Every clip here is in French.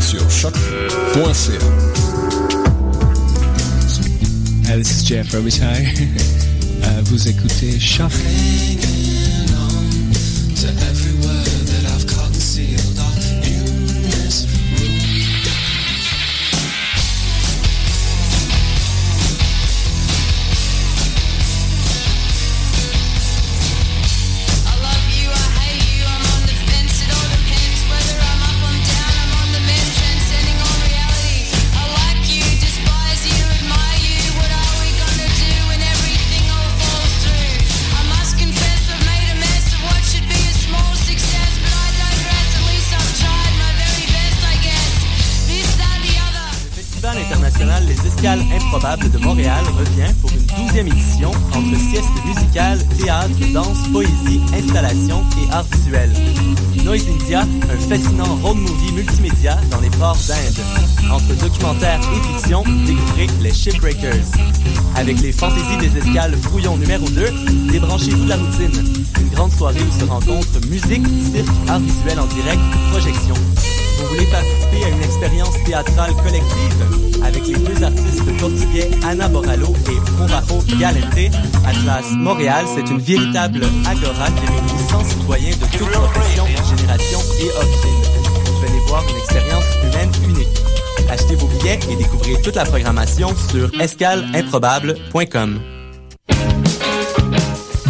sur this is Jeff Robitaille. uh, vous écoutez Choc. Improbable de Montréal revient pour une douzième édition entre sieste musicale, théâtre, danse, poésie, installation et art visuel. Noise India, un fascinant road movie multimédia dans les ports d'Inde. Entre documentaire et fiction, découvrez les Shipbreakers. Avec les fantaisies des escales brouillon numéro 2, débranchez-vous de la routine. Une grande soirée où se rencontrent musique, cirque, art visuel en direct, projection. Vous voulez participer à une expérience théâtrale collective avec les deux artistes portugais Ana Boralo et Conrajo Galente? Atlas Montréal, c'est une véritable agora qui réunit 100 citoyens de toutes professions, générations et origines. Venez voir une expérience humaine unique. Achetez vos billets et découvrez toute la programmation sur escaleimprobable.com.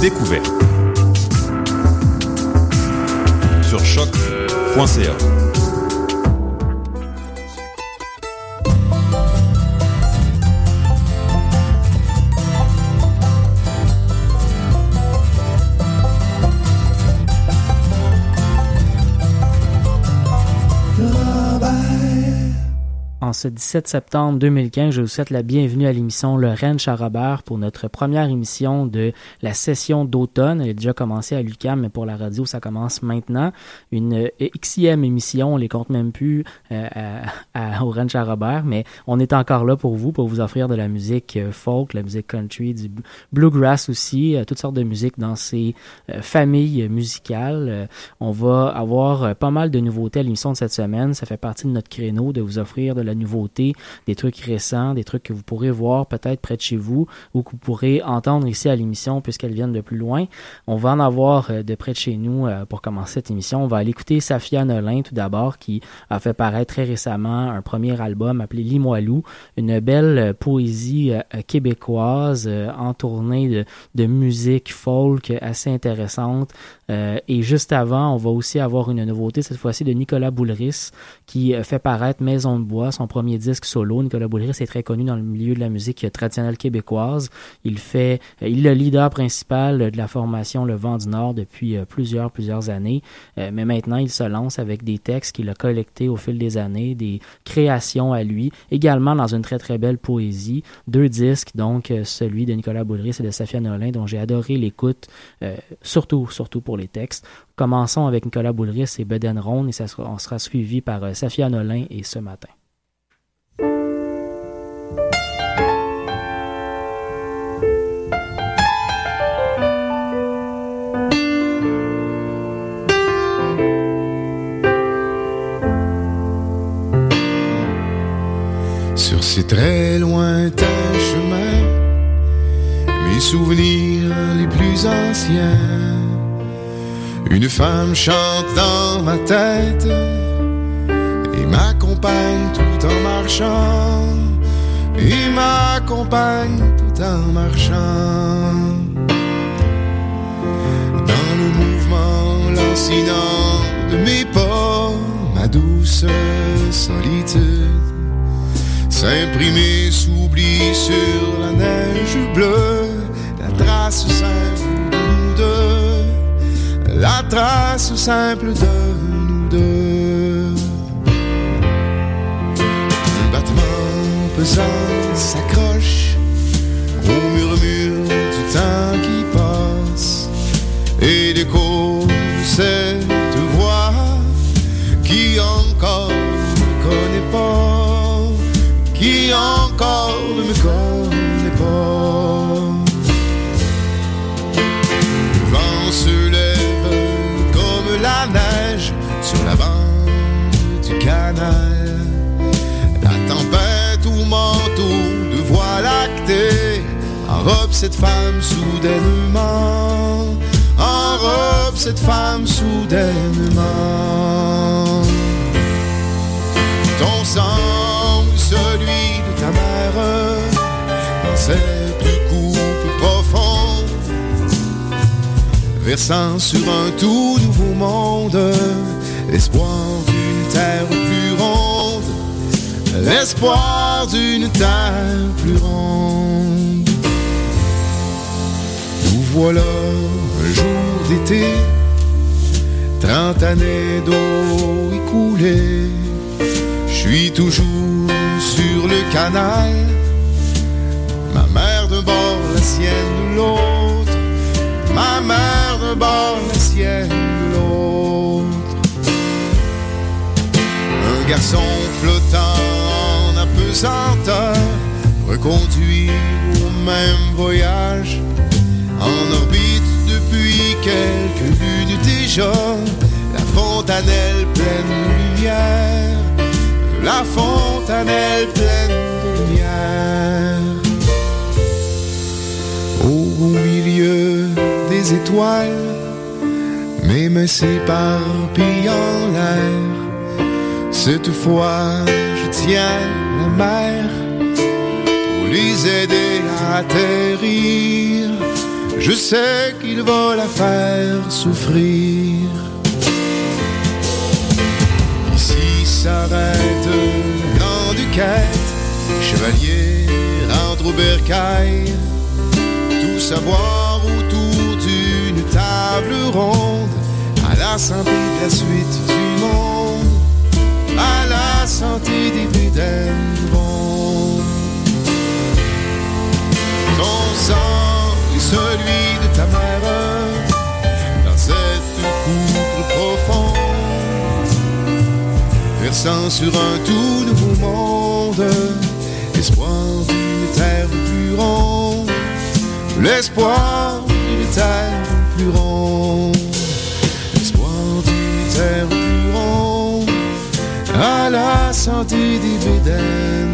découverte. Sur choc.ca. ce 17 septembre 2015, je vous souhaite la bienvenue à l'émission Le Rennes Charabert pour notre première émission de la session d'automne. Elle a déjà commencé à l'UCAM, mais pour la radio, ça commence maintenant. Une Xème émission, on les compte même plus euh, à, au Rennes Charabert, mais on est encore là pour vous, pour vous offrir de la musique euh, folk, la musique country, du bluegrass aussi, euh, toutes sortes de musiques dans ces familles musicales. on va avoir pas mal de nouveautés à l'émission de cette semaine. Ça fait partie de notre créneau de vous offrir de la nouveauté, des trucs récents, des trucs que vous pourrez voir peut-être près de chez vous ou que vous pourrez entendre ici à l'émission puisqu'elles viennent de plus loin. On va en avoir euh, de près de chez nous euh, pour commencer cette émission. On va aller écouter Safia Nolin tout d'abord qui a fait paraître très récemment un premier album appelé Limoilou, une belle euh, poésie québécoise entournée de, de musique folk assez intéressante. Et juste avant, on va aussi avoir une nouveauté cette fois-ci de Nicolas Boulris qui fait paraître Maison de bois, son premier disque solo. Nicolas Boulris est très connu dans le milieu de la musique traditionnelle québécoise. Il fait, euh, il est le leader principal de la formation Le Vent du Nord depuis euh, plusieurs, plusieurs années. Euh, mais maintenant, il se lance avec des textes qu'il a collectés au fil des années, des créations à lui, également dans une très, très belle poésie. Deux disques, donc celui de Nicolas Boulris et de Safia Nolin, dont j'ai adoré l'écoute, surtout, surtout pour les textes. Commençons avec Nicolas Boulris et Beden Ronde et ça on sera suivi par Safia Nolin et ce matin. Sur ces très lointains chemins, mes souvenirs les plus anciens Une femme chante dans ma tête et m'accompagne tout en marchant. Et m'accompagne tout en marchant. Dans le mouvement lancinant de mes pas, ma douce solitude s'imprimer s'oublie sur la neige bleue, la trace la trace simple de nous deux. Un battement pesant cette femme soudainement. Enrobe cette femme soudainement. Ton sang ou celui de ta mère dans cette coupe profonde versant sur un tout nouveau monde l'espoir d'une terre plus ronde, l'espoir d'une terre plus ronde. Voilà un jour d'été, trente années d'eau écoulée. Je suis toujours sur le canal, ma mère d'un bord, la sienne de l'autre, ma mère d'un bord, la sienne de l'autre. Un garçon flottant en apesanteur, reconduit au même voyage, en orbite depuis quelques lunes déjà, la fontanelle pleine de lumière, la fontanelle pleine de lumière. Au milieu des étoiles, mes mains s'éparpillent en l'air. Cette fois, je tiens la mer pour les aider à atterrir. Je sais qu'il va la faire souffrir. Ici s'arrête la grande quête, chevalier rentre au bercail, tous à boire autour d'une table ronde, à la santé de la suite du monde, à la santé des Bédènes Ton sang celui de ta mère, dans cette coupe profonde, versant sur un tout nouveau monde, l'espoir d'une terre plus ronde, l'espoir d'une terre plus ronde, l'espoir d'une terre plus ronde, à la santé des Bédènes.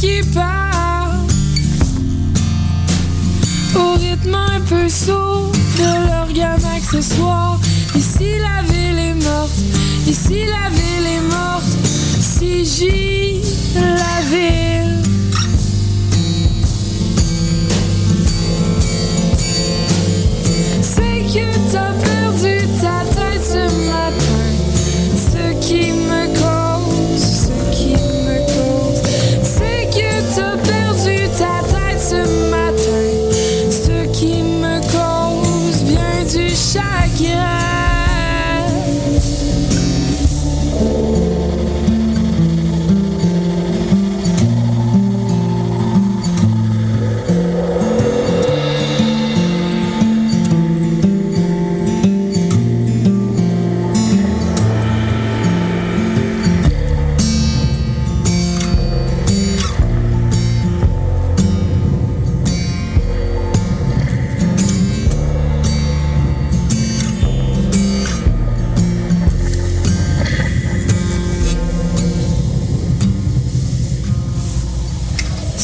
Qui part. Au rythme un peu sourd de l'organe accessoire. Ici la ville est morte, ici la ville est morte. Si j'y la ville.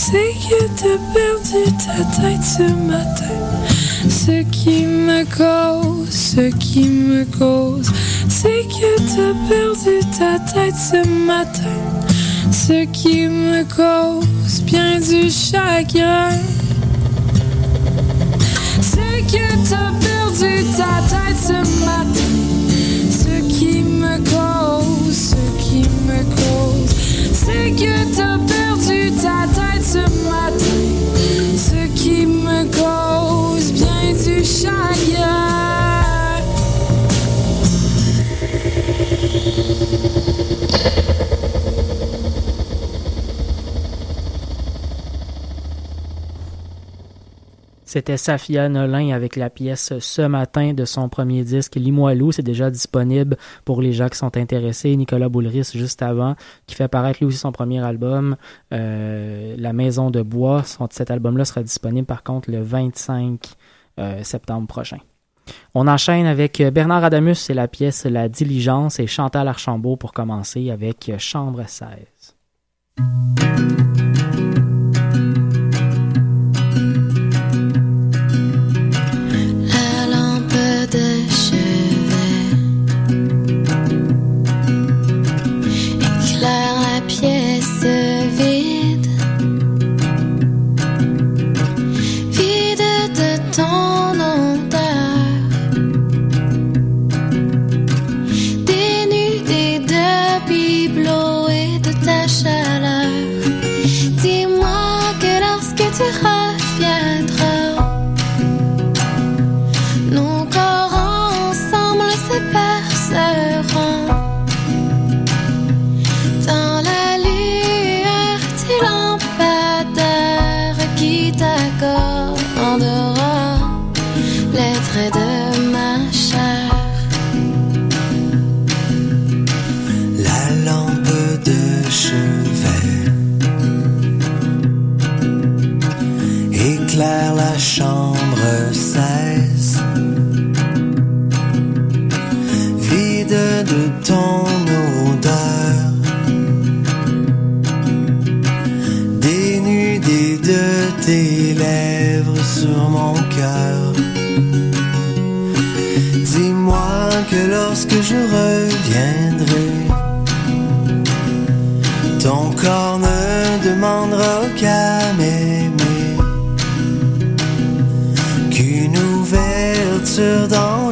C'est que t'as perdu ta tête ce matin. Ce qui me cause, ce qui me cause, c'est que t'as perdu ta tête ce matin. Ce qui me cause bien du chagrin. C'est que t'as perdu ta tête ce matin. Ce qui me cause, ce qui me cause, c'est que t'as perdu ta tête ce matin. Ce qui me cause bien du chagrin. C'était Safia Nolin avec la pièce Ce matin de son premier disque Limoilou. C'est déjà disponible pour les gens qui sont intéressés. Nicolas Boulris, juste avant, qui fait paraître lui aussi son premier album, euh, La Maison de Bois. Cet album-là sera disponible par contre le 25 euh, septembre prochain. On enchaîne avec Bernard Adamus et la pièce La Diligence et Chantal Archambault pour commencer avec Chambre 16. Ouverture dans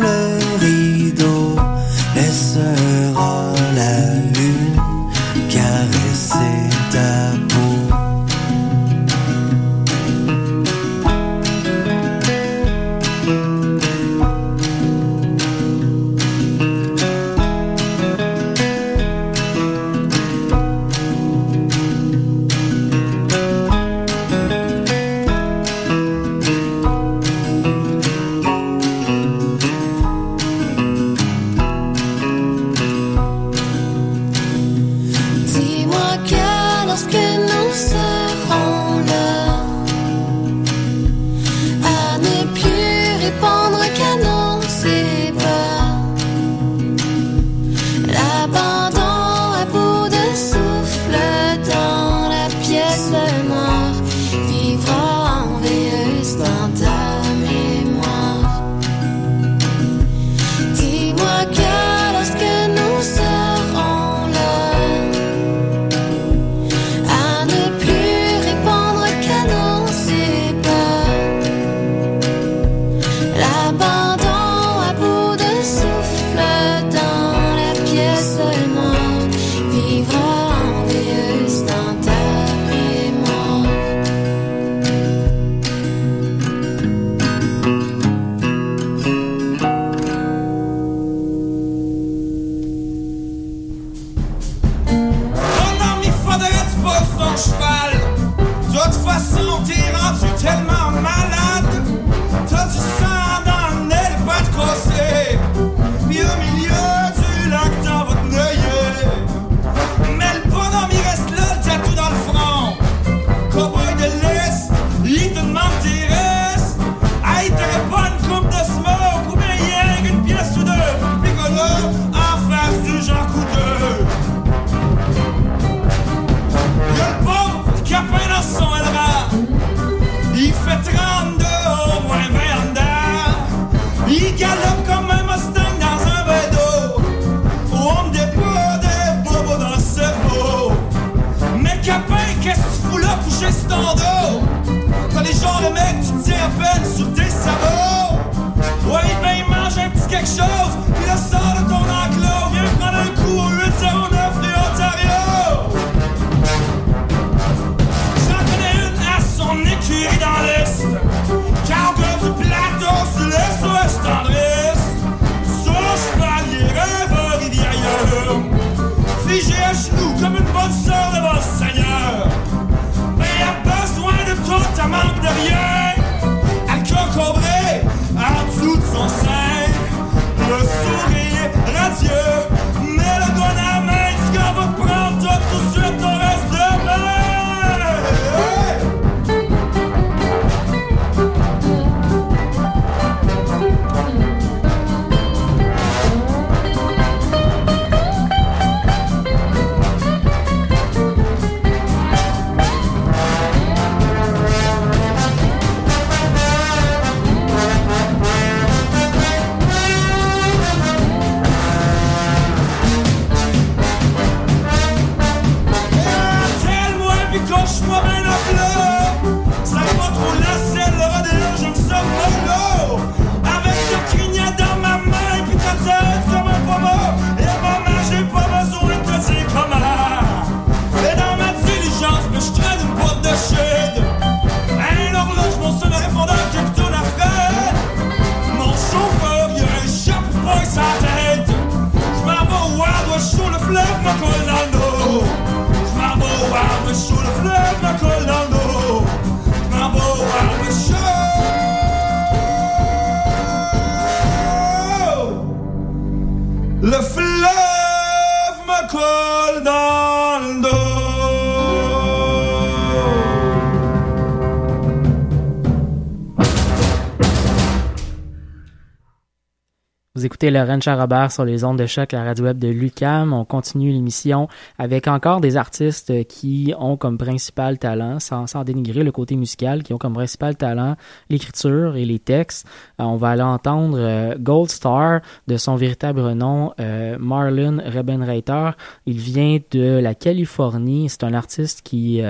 sur les ondes de choc, la radio web de Lucam. On continue l'émission avec encore des artistes qui ont comme principal talent, sans, sans dénigrer le côté musical, qui ont comme principal talent l'écriture et les textes. Euh, on va aller entendre euh, Gold Star de son véritable nom, euh, Marlon Rebenreiter. Il vient de la Californie. C'est un artiste qui,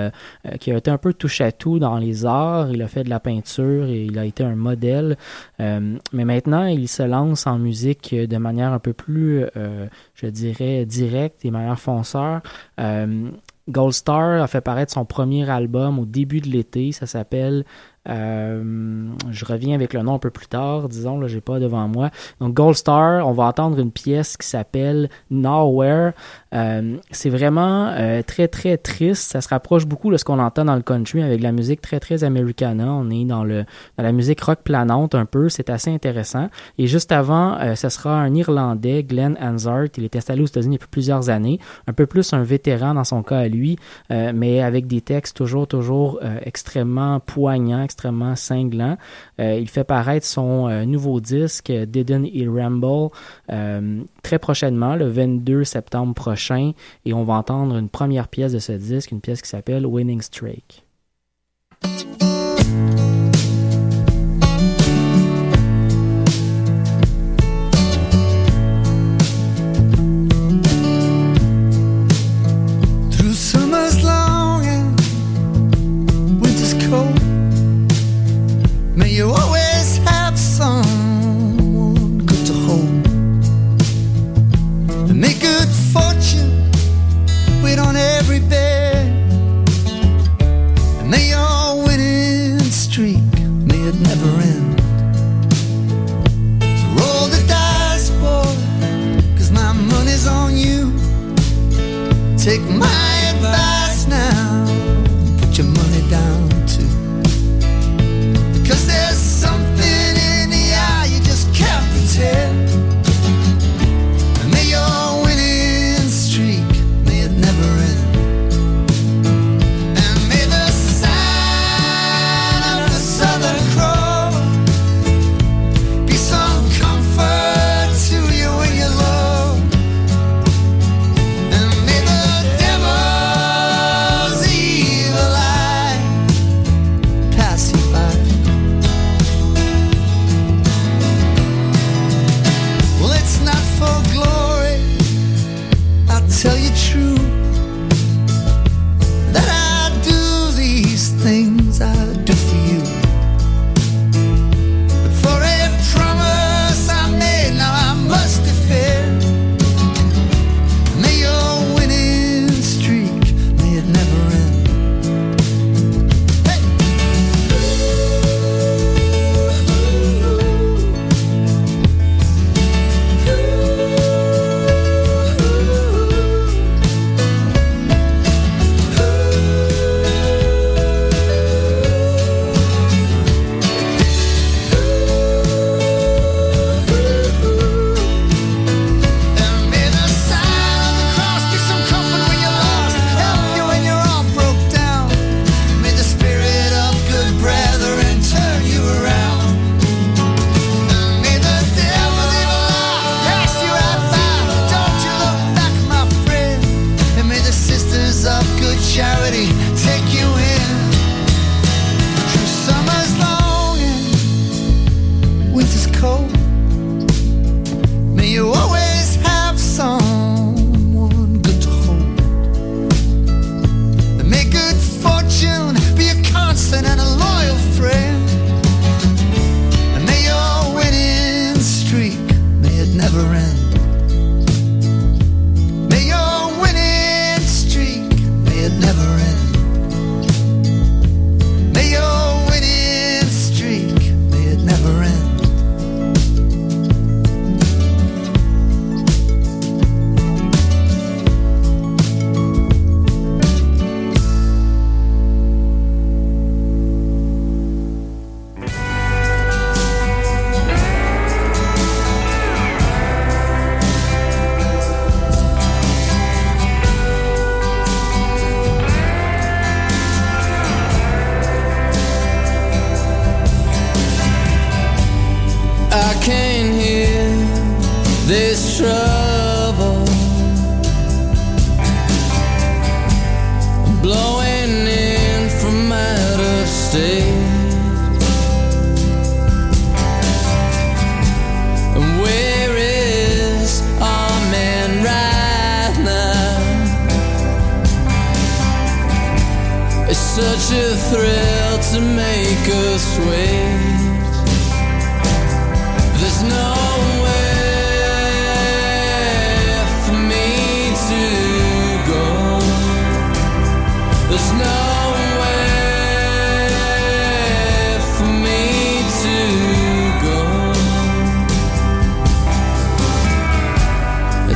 qui a été un peu touche à tout dans les arts. Il a fait de la peinture et il a été un modèle. Mais maintenant, il se lance en musique de manière un peu plus, euh, je dirais, directe et manière fonceur. Euh, Gold Star a fait paraître son premier album au début de l'été. Ça s'appelle euh, je reviens avec le nom un peu plus tard, disons, là, j'ai pas devant moi. Donc, Gold Star, on va entendre une pièce qui s'appelle Nowhere. Euh, c'est vraiment euh, très, très triste. Ça se rapproche beaucoup de ce qu'on entend dans le country avec la musique très, très americana. On est dans, le, dans la musique rock planante un peu. C'est assez intéressant. Et juste avant, euh, ce sera un Irlandais, Glenn Hansard. Il est installé aux États-Unis depuis plusieurs années. Un peu plus un vétéran dans son cas à lui, euh, mais avec des textes toujours, toujours euh, extrêmement poignants, extrêmement cinglants. Il fait paraître son nouveau disque, Didn't He Ramble, très prochainement, le 22 septembre prochain. Et on va entendre une première pièce de ce disque, une pièce qui s'appelle Winning Streak. It never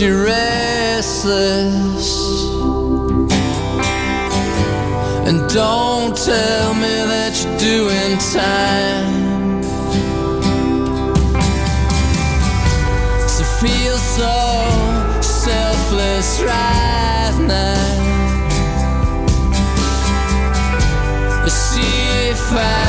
you're restless. And don't tell me that you're doing time. To feel so selfless right now. See if I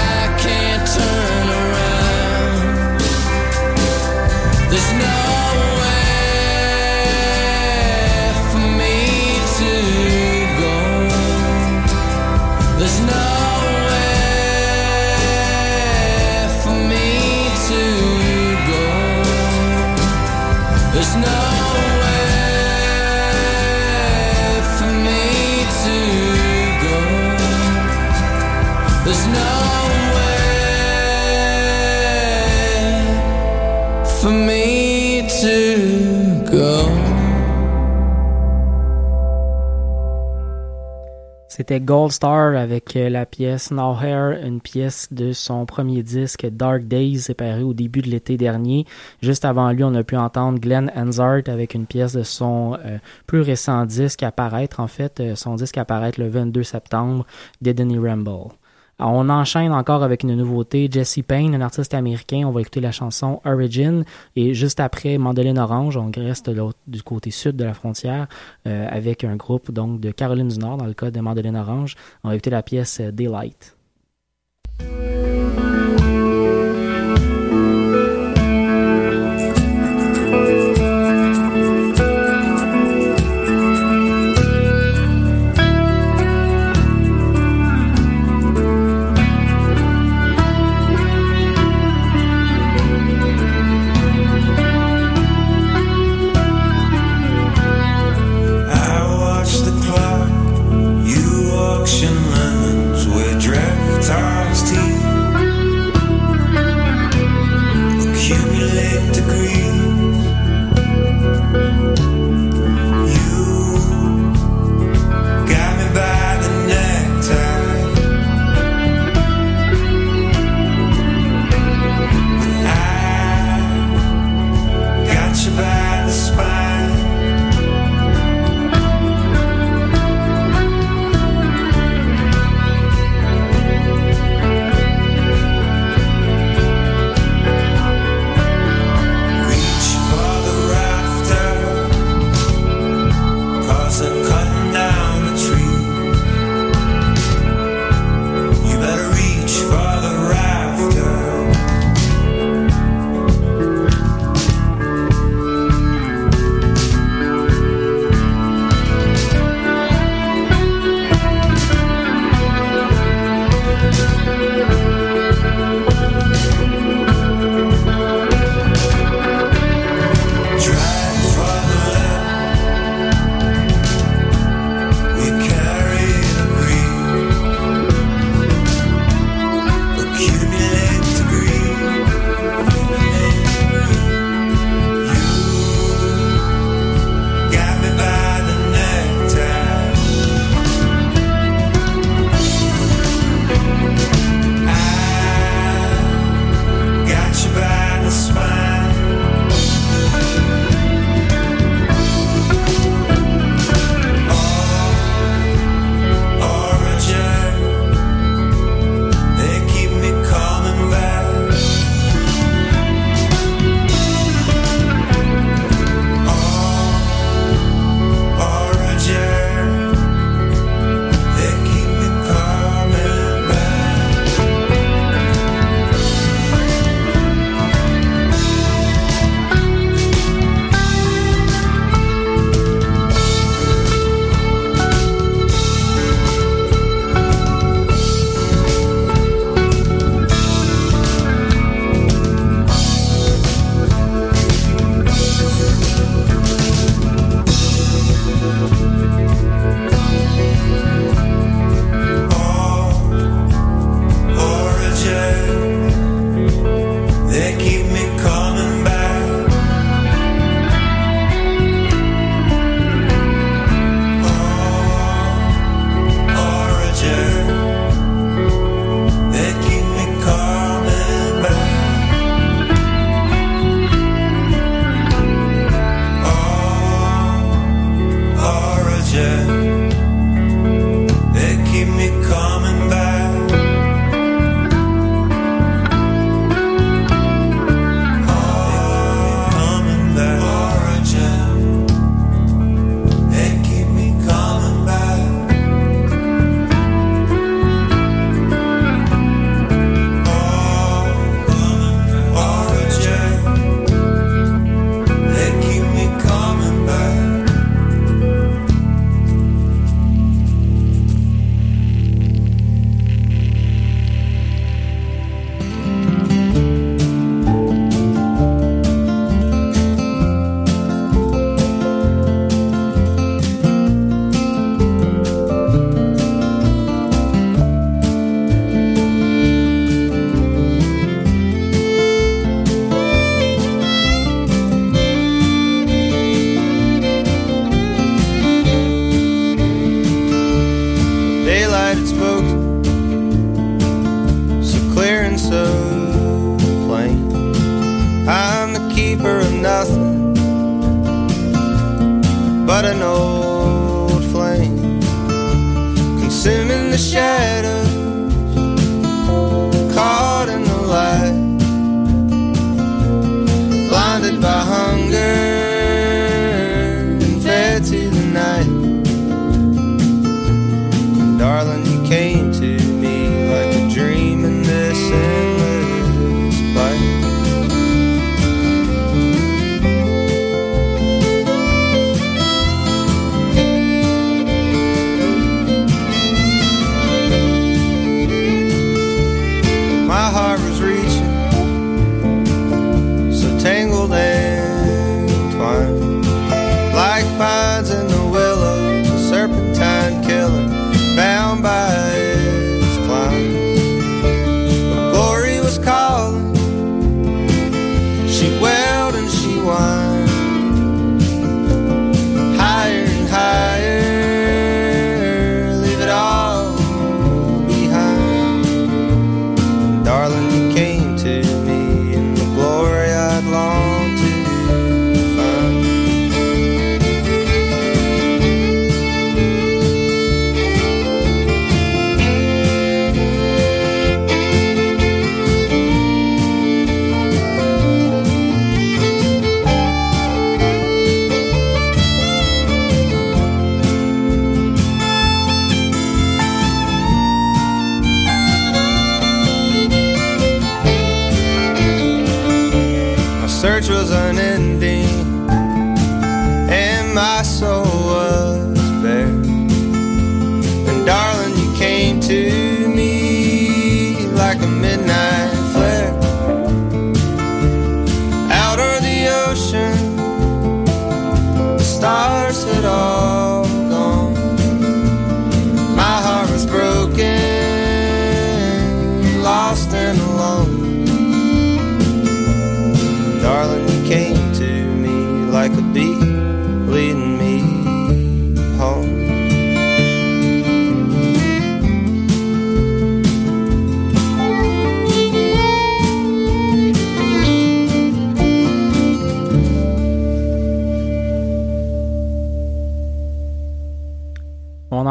C'était Gold Star avec euh, la pièce Now Hair, une pièce de son premier disque Dark Days, séparé au début de l'été dernier. Juste avant lui, on a pu entendre Glenn Hansard avec une pièce de son euh, plus récent disque à paraître, en fait, euh, son disque à paraître le 22 septembre, Didn't He Ramble. Alors, on enchaîne encore avec une nouveauté, Jesse Payne, un artiste américain. On va écouter la chanson Origin et juste après Mandoline Orange, on reste du côté sud de la frontière euh, avec un groupe donc de Caroline du Nord dans le cas de Mandoline Orange. On va écouter la pièce euh, Daylight. Música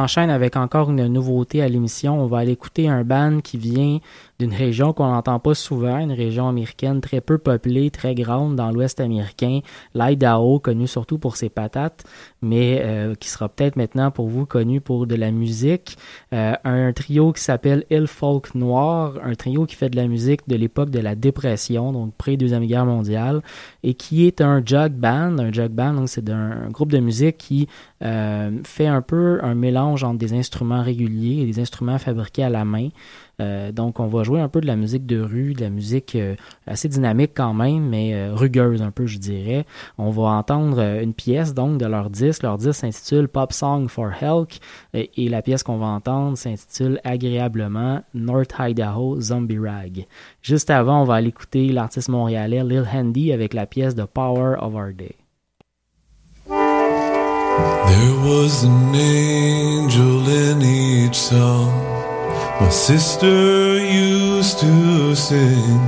enchaîne avec encore une nouveauté à l'émission. On va aller écouter un band qui vient d'une région qu'on n'entend pas souvent, une région américaine très peu peuplée, très grande dans l'ouest américain, l'Idaho, connu surtout pour ses patates, mais euh, qui sera peut-être maintenant pour vous connu pour de la musique. Euh, un trio qui s'appelle Il Folk Noir, un trio qui fait de la musique de l'époque de la dépression, donc pré-deuxième guerre mondiale, et qui est un jug band. Un jug band, donc c'est un groupe de musique qui euh, fait un peu un mélange entre des instruments réguliers et des instruments fabriqués à la main. Euh, donc, on va jouer un peu de la musique de rue, de la musique euh, assez dynamique quand même, mais euh, rugueuse un peu, je dirais. On va entendre euh, une pièce donc de leur disque. Leur disque s'intitule Pop Song for Helk et, la pièce qu'on va entendre s'intitule agréablement North Idaho Zombie Rag. Juste avant, on va aller écouter l'artiste montréalais Lil Handy avec la pièce The Power of Our Day. My sister used to sing.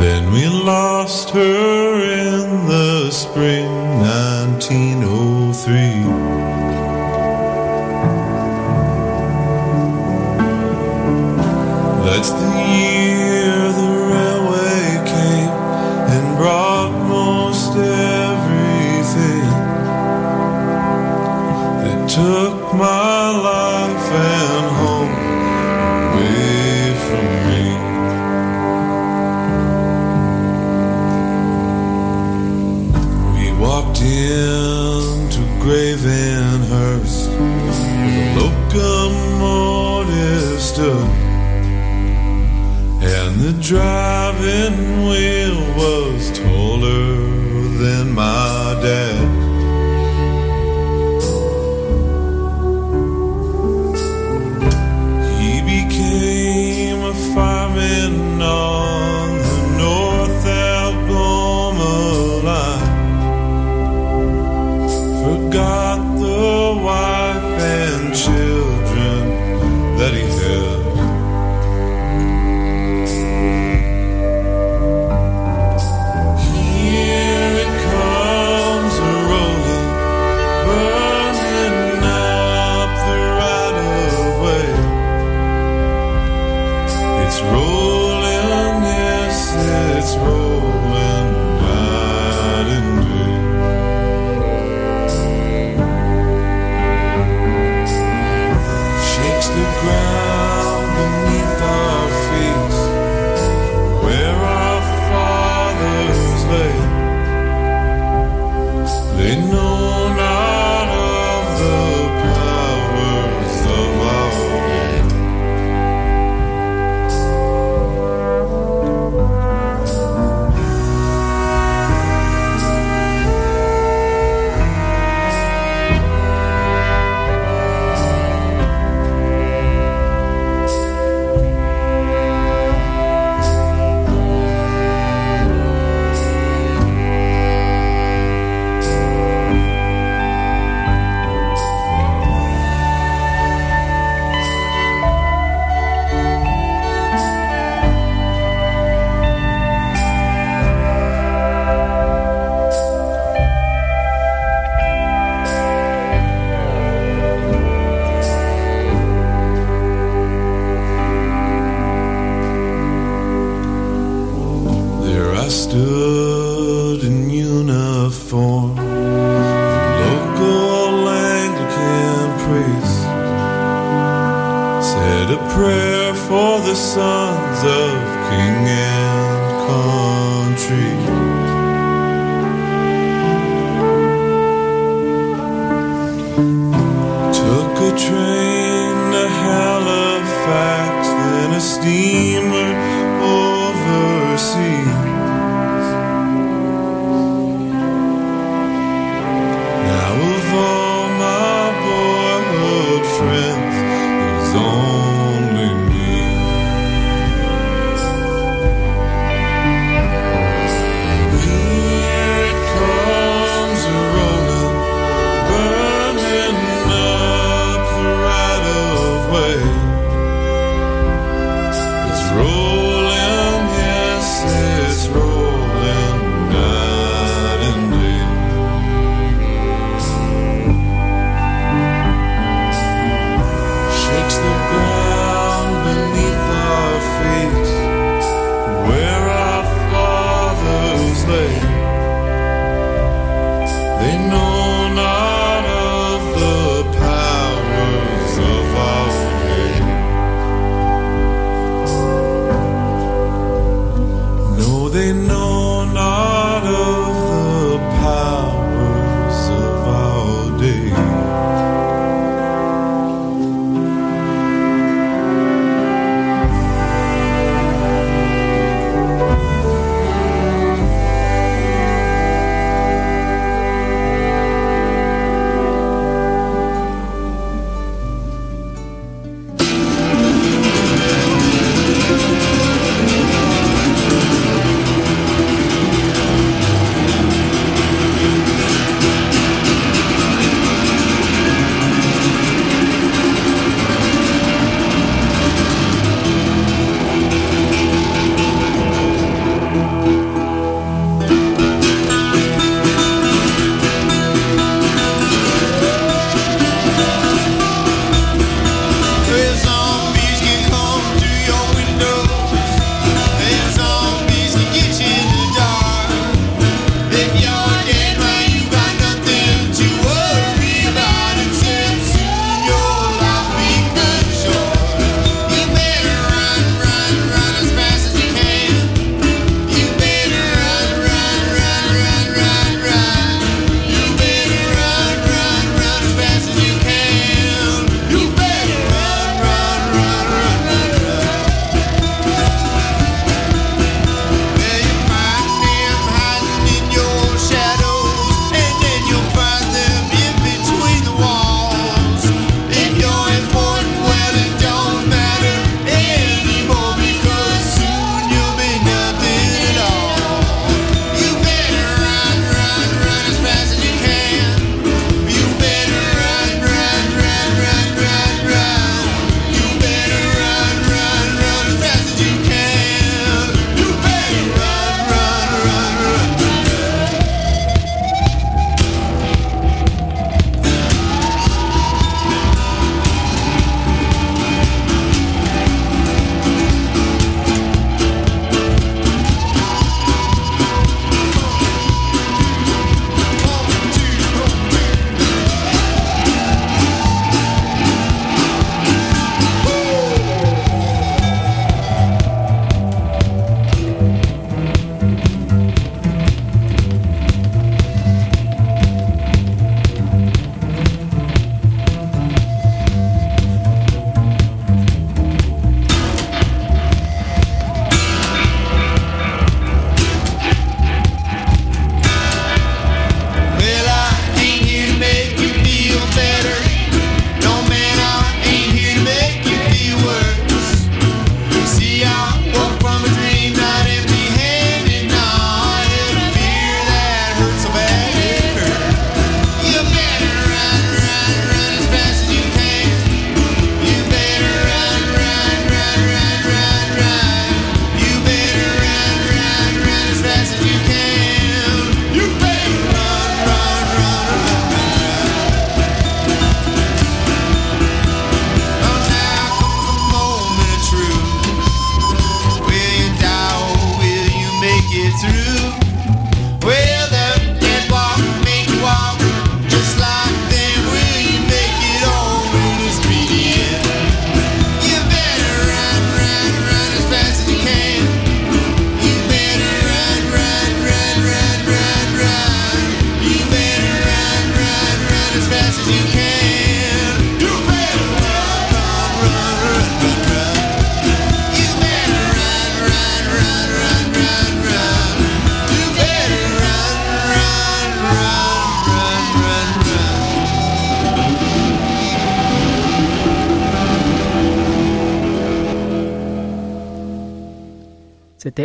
Then we lost her in the spring 1903. That's the year the railway came and brought most. They know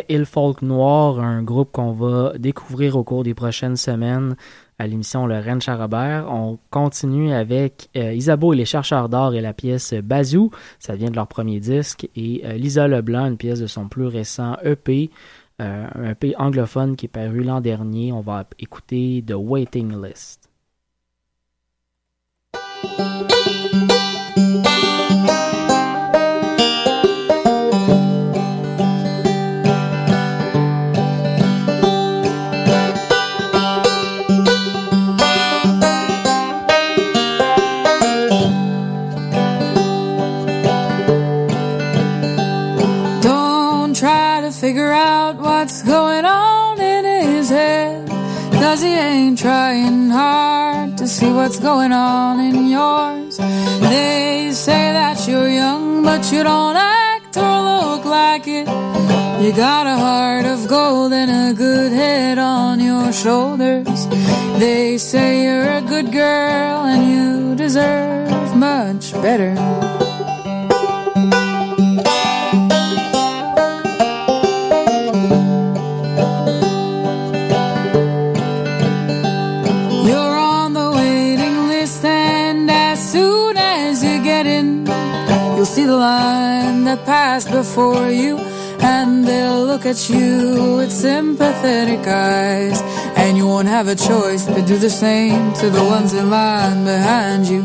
Il Folk Noir, un groupe qu'on va découvrir au cours des prochaines semaines à l'émission Le Rennes Charabert. On continue avec euh, Isabeau et les chercheurs d'or et la pièce Bazou, ça vient de leur premier disque, et euh, Lisa Leblanc, une pièce de son plus récent EP, euh, un EP anglophone qui est paru l'an dernier. On va écouter The Waiting List. See what's going on in yours. They say that you're young, but you don't act or look like it. You got a heart of gold and a good head on your shoulders. They say you're a good girl and you deserve much better. Before you, and they'll look at you with sympathetic eyes. And you won't have a choice but do the same to the ones in line behind you.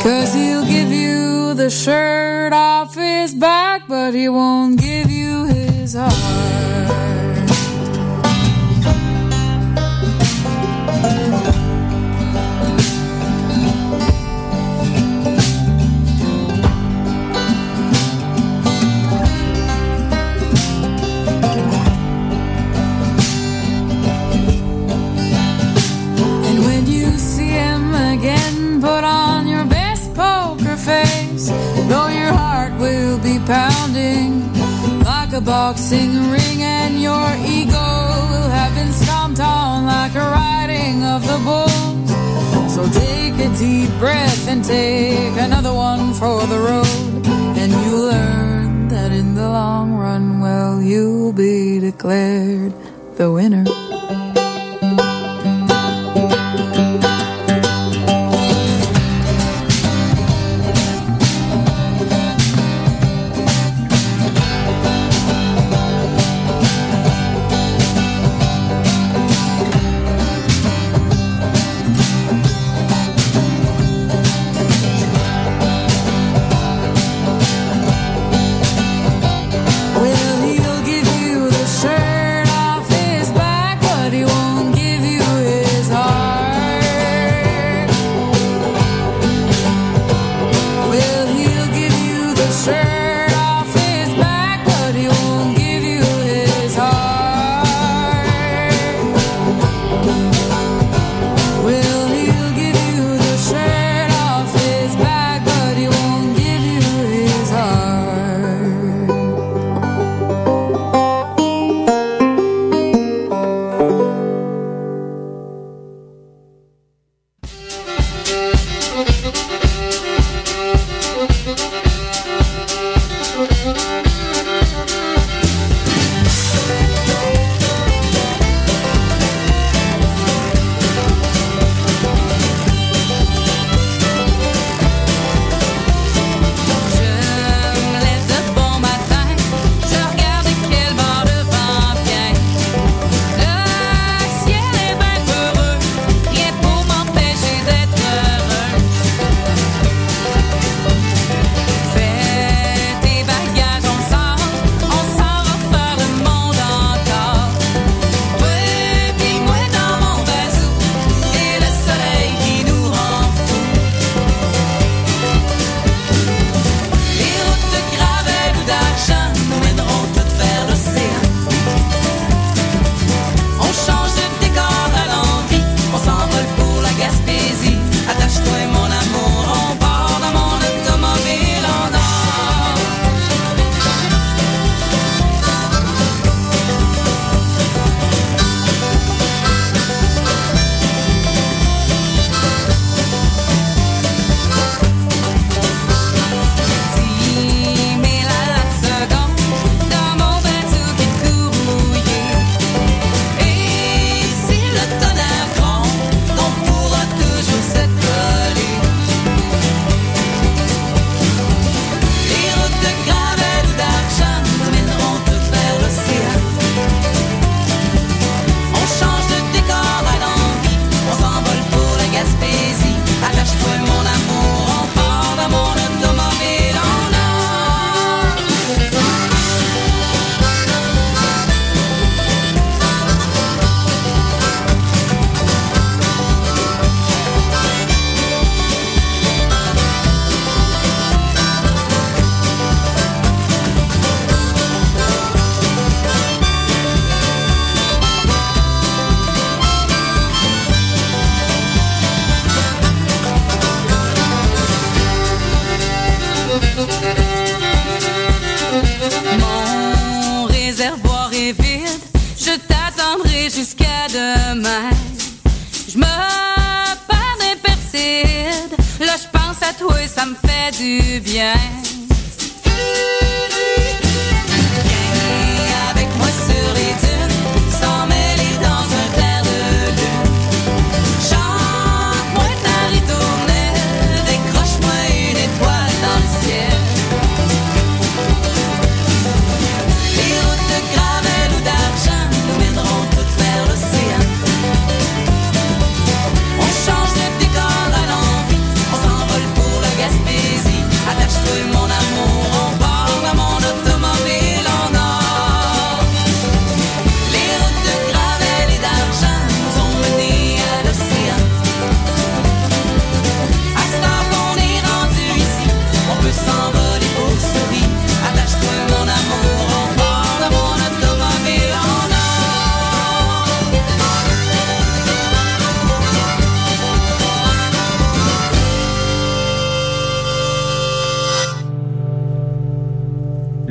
Cause he'll give you the shirt off his back, but he won't give you his heart. Boxing ring, and your ego will have been stomped on like a riding of the bulls. So take a deep breath and take another one for the road, and you learn that in the long run, well, you'll be declared the winner.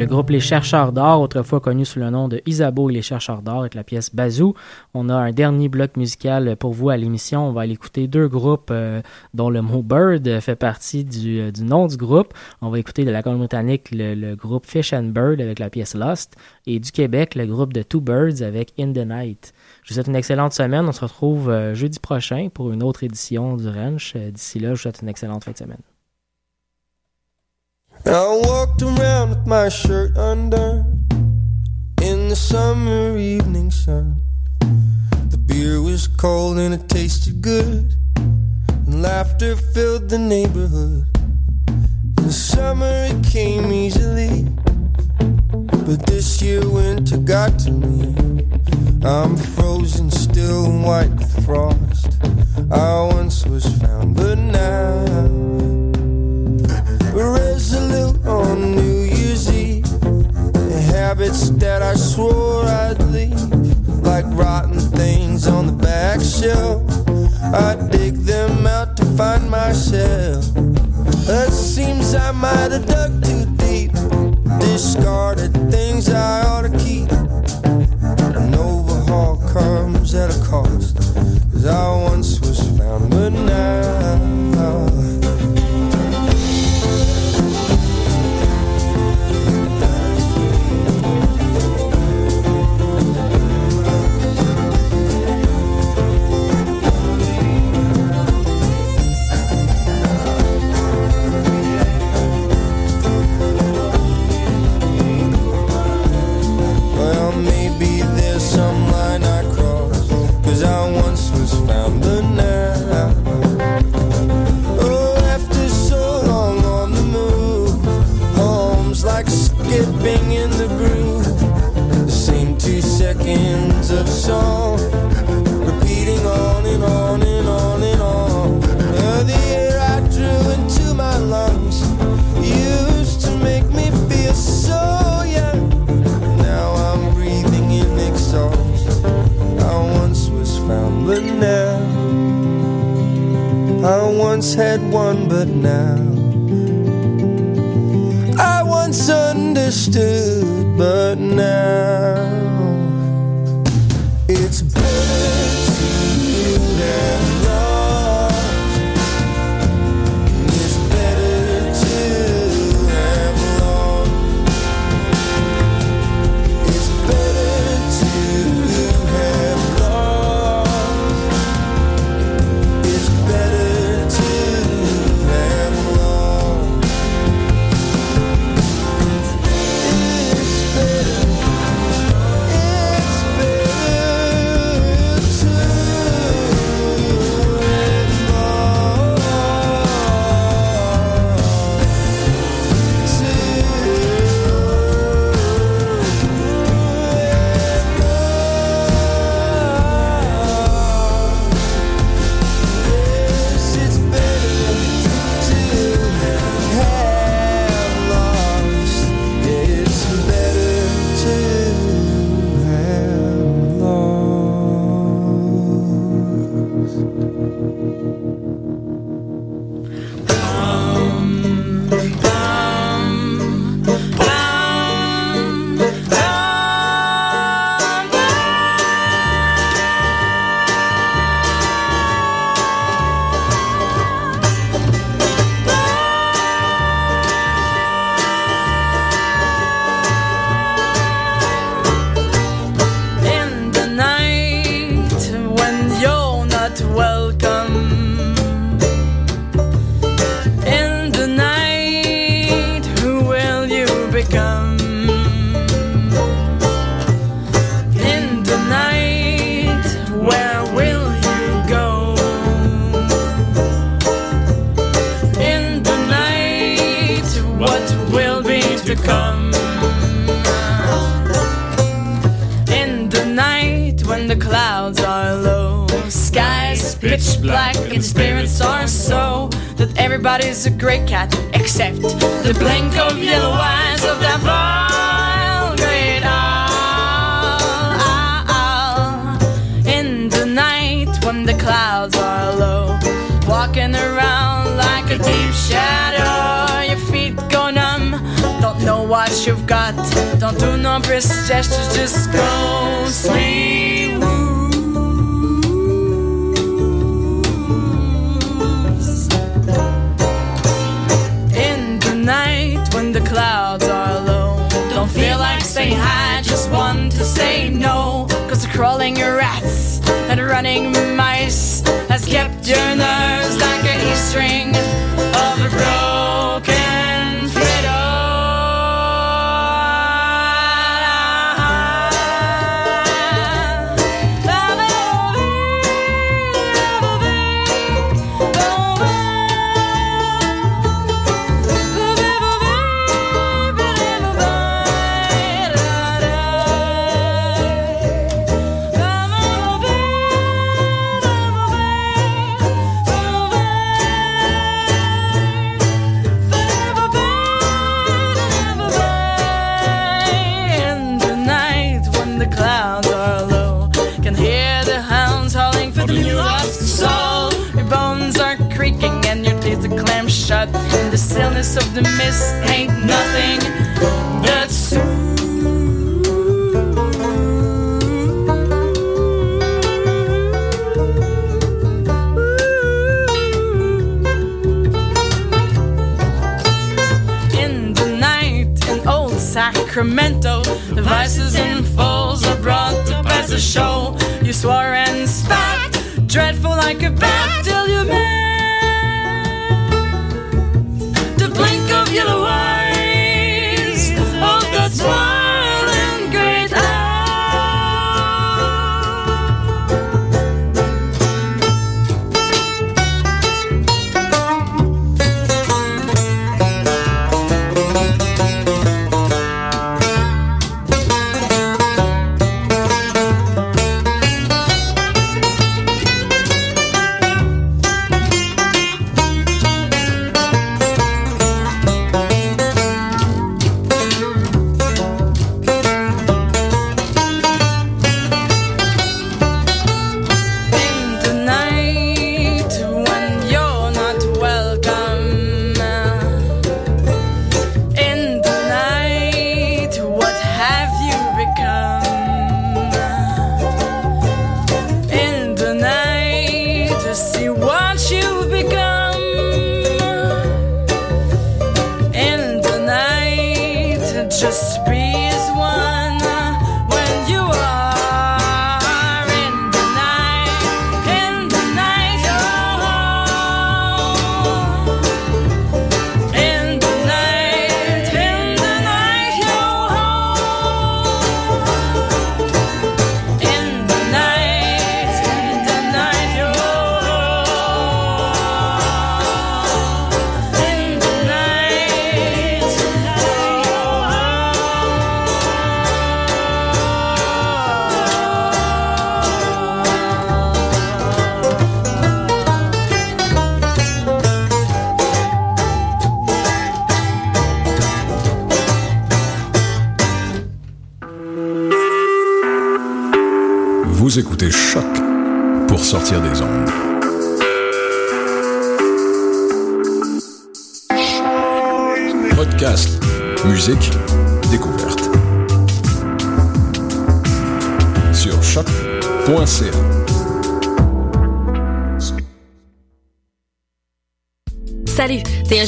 Le groupe Les Chercheurs d'Or, autrefois connu sous le nom de Isabeau et les Chercheurs d'Or, avec la pièce Bazou. On a un dernier bloc musical pour vous à l'émission. On va aller écouter deux groupes euh, dont le mot Bird fait partie du, euh, du nom du groupe. On va écouter de la Colombie-Britannique le, le groupe Fish and Bird avec la pièce Lost et du Québec le groupe de Two Birds avec In the Night. Je vous souhaite une excellente semaine. On se retrouve euh, jeudi prochain pour une autre édition du Ranch. D'ici là, je vous souhaite une excellente fin de semaine. I walked around with my shirt undone in the summer evening sun. The beer was cold and it tasted good, and laughter filled the neighborhood. In summer it came easily, but this year winter got to me. I'm frozen still white with frost. I once was found, but now resolute on New Year's Eve. The habits that I swore I'd leave, like rotten things on the back shelf. I dig them out to find myself. It seems I might have dug too deep, discarded things I ought to keep. An overhaul comes at a cost, 'cause I once was found, but now. You're not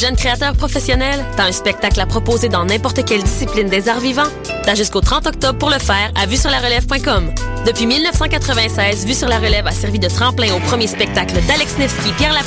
jeune créateur professionnel? T'as un spectacle à proposer dans n'importe quelle discipline des arts vivants? T'as jusqu'au 30 octobre pour le faire à vue sur la relève.com. Depuis 1996, Vue sur la relève a servi de tremplin au premier spectacle d'Alex Nevsky, Pierre Lapointe